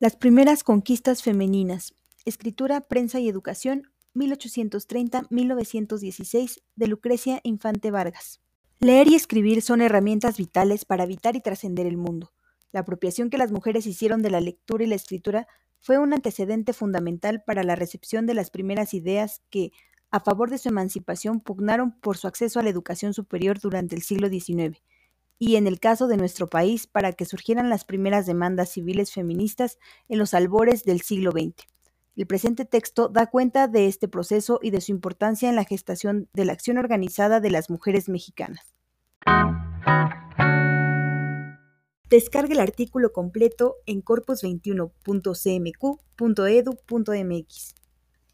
Las primeras conquistas femeninas. Escritura, prensa y educación, 1830-1916, de Lucrecia Infante Vargas. Leer y escribir son herramientas vitales para habitar y trascender el mundo. La apropiación que las mujeres hicieron de la lectura y la escritura fue un antecedente fundamental para la recepción de las primeras ideas que, a favor de su emancipación, pugnaron por su acceso a la educación superior durante el siglo XIX y en el caso de nuestro país para que surgieran las primeras demandas civiles feministas en los albores del siglo XX. El presente texto da cuenta de este proceso y de su importancia en la gestación de la acción organizada de las mujeres mexicanas. Descargue el artículo completo en corpus21.cmq.edu.mx.